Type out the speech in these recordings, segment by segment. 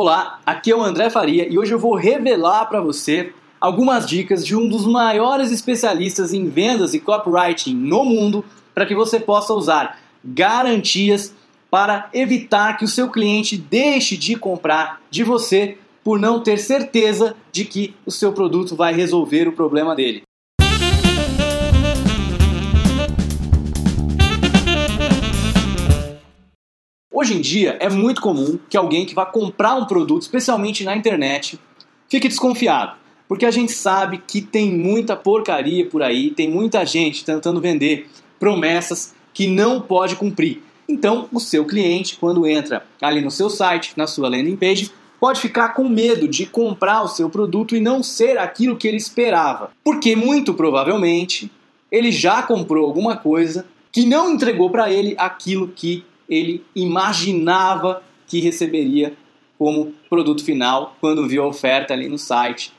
Olá, aqui é o André Faria e hoje eu vou revelar para você algumas dicas de um dos maiores especialistas em vendas e copywriting no mundo para que você possa usar garantias para evitar que o seu cliente deixe de comprar de você por não ter certeza de que o seu produto vai resolver o problema dele. Hoje em dia é muito comum que alguém que vá comprar um produto, especialmente na internet, fique desconfiado, porque a gente sabe que tem muita porcaria por aí, tem muita gente tentando vender promessas que não pode cumprir. Então, o seu cliente, quando entra ali no seu site, na sua landing page, pode ficar com medo de comprar o seu produto e não ser aquilo que ele esperava, porque muito provavelmente ele já comprou alguma coisa que não entregou para ele aquilo que ele imaginava que receberia como produto final quando viu a oferta ali no site,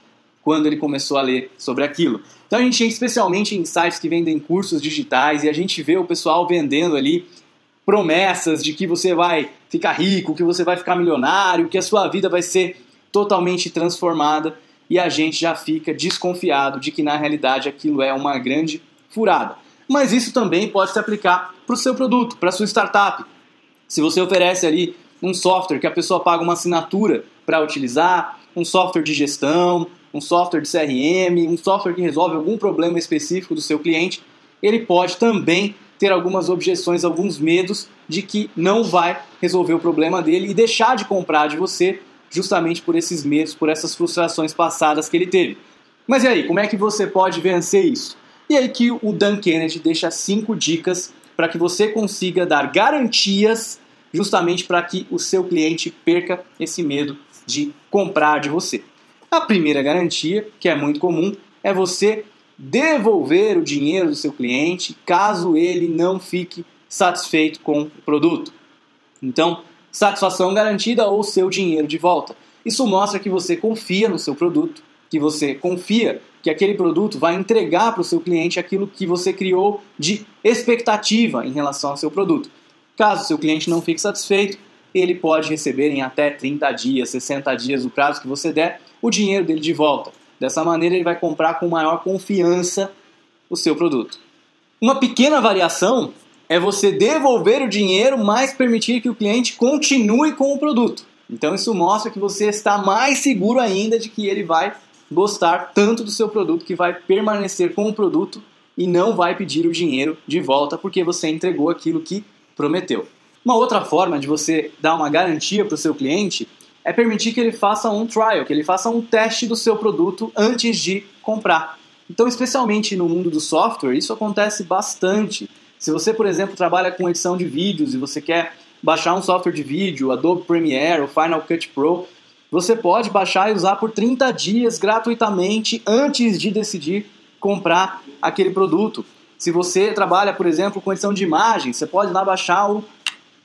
quando ele começou a ler sobre aquilo. Então a gente especialmente em sites que vendem cursos digitais e a gente vê o pessoal vendendo ali promessas de que você vai ficar rico, que você vai ficar milionário, que a sua vida vai ser totalmente transformada e a gente já fica desconfiado de que na realidade aquilo é uma grande furada. Mas isso também pode se aplicar para o seu produto, para a sua startup. Se você oferece ali um software que a pessoa paga uma assinatura para utilizar, um software de gestão, um software de CRM, um software que resolve algum problema específico do seu cliente, ele pode também ter algumas objeções, alguns medos de que não vai resolver o problema dele e deixar de comprar de você justamente por esses medos, por essas frustrações passadas que ele teve. Mas e aí, como é que você pode vencer isso? E aí que o Dan Kennedy deixa cinco dicas para que você consiga dar garantias justamente para que o seu cliente perca esse medo de comprar de você. A primeira garantia, que é muito comum, é você devolver o dinheiro do seu cliente caso ele não fique satisfeito com o produto. Então, satisfação garantida ou seu dinheiro de volta. Isso mostra que você confia no seu produto, que você confia que aquele produto vai entregar para o seu cliente aquilo que você criou de expectativa em relação ao seu produto. Caso seu cliente não fique satisfeito, ele pode receber em até 30 dias, 60 dias, o prazo que você der, o dinheiro dele de volta. Dessa maneira, ele vai comprar com maior confiança o seu produto. Uma pequena variação é você devolver o dinheiro, mas permitir que o cliente continue com o produto. Então, isso mostra que você está mais seguro ainda de que ele vai gostar tanto do seu produto que vai permanecer com o produto e não vai pedir o dinheiro de volta porque você entregou aquilo que prometeu. Uma outra forma de você dar uma garantia para o seu cliente é permitir que ele faça um trial, que ele faça um teste do seu produto antes de comprar. Então, especialmente no mundo do software, isso acontece bastante. Se você, por exemplo, trabalha com edição de vídeos e você quer baixar um software de vídeo, Adobe Premiere ou Final Cut Pro, você pode baixar e usar por 30 dias gratuitamente antes de decidir comprar aquele produto. Se você trabalha, por exemplo, com edição de imagens, você pode lá baixar o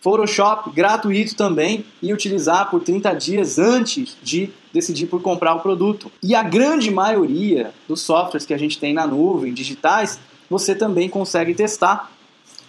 Photoshop gratuito também e utilizar por 30 dias antes de decidir por comprar o produto. E a grande maioria dos softwares que a gente tem na nuvem, digitais, você também consegue testar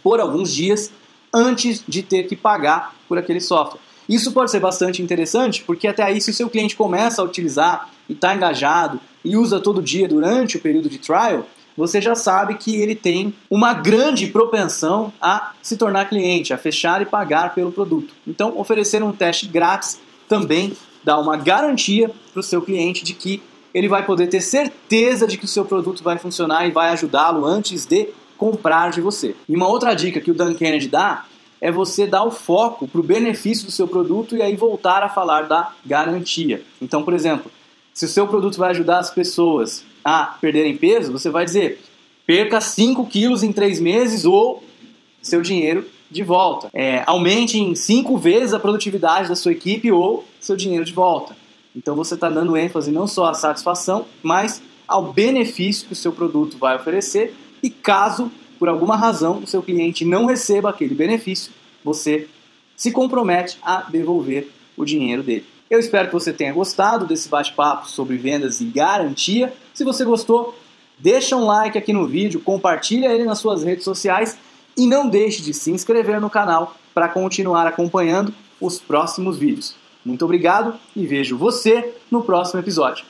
por alguns dias antes de ter que pagar por aquele software. Isso pode ser bastante interessante, porque até aí, se o seu cliente começa a utilizar e está engajado e usa todo dia durante o período de trial, você já sabe que ele tem uma grande propensão a se tornar cliente, a fechar e pagar pelo produto. Então, oferecer um teste grátis também dá uma garantia para o seu cliente de que ele vai poder ter certeza de que o seu produto vai funcionar e vai ajudá-lo antes de comprar de você. E uma outra dica que o Dan Kennedy dá é você dar o foco para o benefício do seu produto e aí voltar a falar da garantia. Então, por exemplo, se o seu produto vai ajudar as pessoas a perderem peso, você vai dizer perca 5 quilos em 3 meses ou seu dinheiro de volta. É, aumente em 5 vezes a produtividade da sua equipe ou seu dinheiro de volta. Então você está dando ênfase não só à satisfação, mas ao benefício que o seu produto vai oferecer e caso por alguma razão o seu cliente não receba aquele benefício, você se compromete a devolver o dinheiro dele. Eu espero que você tenha gostado desse bate-papo sobre vendas e garantia. Se você gostou, deixa um like aqui no vídeo, compartilha ele nas suas redes sociais e não deixe de se inscrever no canal para continuar acompanhando os próximos vídeos. Muito obrigado e vejo você no próximo episódio.